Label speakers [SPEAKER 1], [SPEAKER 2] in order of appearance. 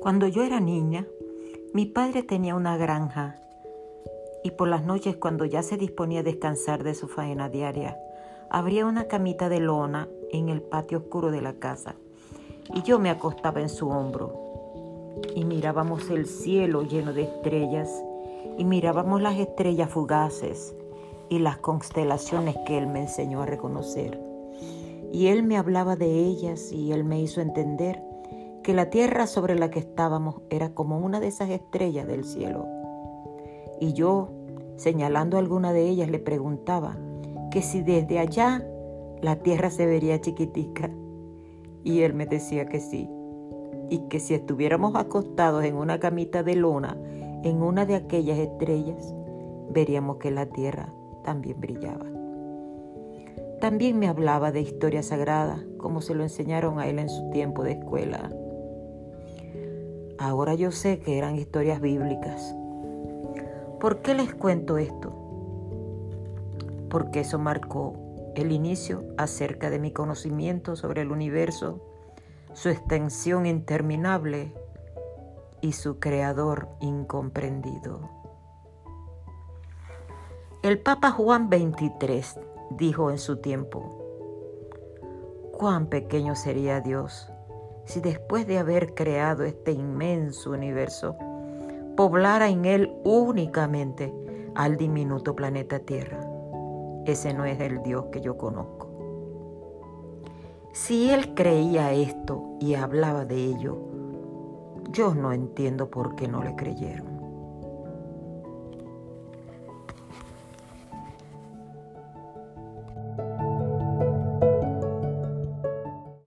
[SPEAKER 1] Cuando yo era niña, mi padre tenía una granja y por las noches cuando ya se disponía a descansar de su faena diaria, abría una camita de lona en el patio oscuro de la casa y yo me acostaba en su hombro y mirábamos el cielo lleno de estrellas y mirábamos las estrellas fugaces y las constelaciones que él me enseñó a reconocer. Y él me hablaba de ellas y él me hizo entender la tierra sobre la que estábamos era como una de esas estrellas del cielo. Y yo, señalando alguna de ellas, le preguntaba que si desde allá la tierra se vería chiquitica. Y él me decía que sí, y que si estuviéramos acostados en una camita de lona en una de aquellas estrellas, veríamos que la tierra también brillaba. También me hablaba de historia sagrada, como se lo enseñaron a él en su tiempo de escuela. Ahora yo sé que eran historias bíblicas. ¿Por qué les cuento esto? Porque eso marcó el inicio acerca de mi conocimiento sobre el universo, su extensión interminable y su creador incomprendido. El Papa Juan XXIII dijo en su tiempo, cuán pequeño sería Dios si después de haber creado este inmenso universo, poblara en él únicamente al diminuto planeta Tierra. Ese no es el Dios que yo conozco. Si él creía esto y hablaba de ello, yo no entiendo por qué no le creyeron.